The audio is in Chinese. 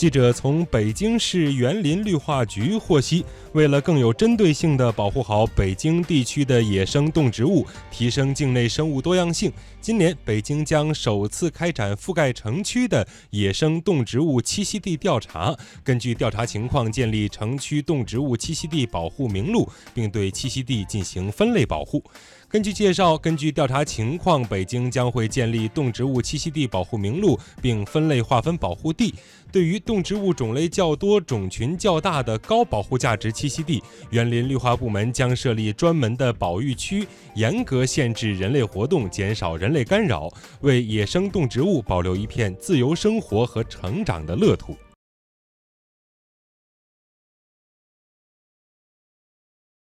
记者从北京市园林绿化局获悉，为了更有针对性地保护好北京地区的野生动植物，提升境内生物多样性，今年北京将首次开展覆盖城区的野生动植物栖息地调查，根据调查情况建立城区动植物栖息地保护名录，并对栖息地进行分类保护。根据介绍，根据调查情况，北京将会建立动植物栖息地保护名录，并分类划分保护地。对于动植物种类较多、种群较大的高保护价值栖息地，园林绿化部门将设立专门的保育区，严格限制人类活动，减少人类干扰，为野生动植物保留一片自由生活和成长的乐土。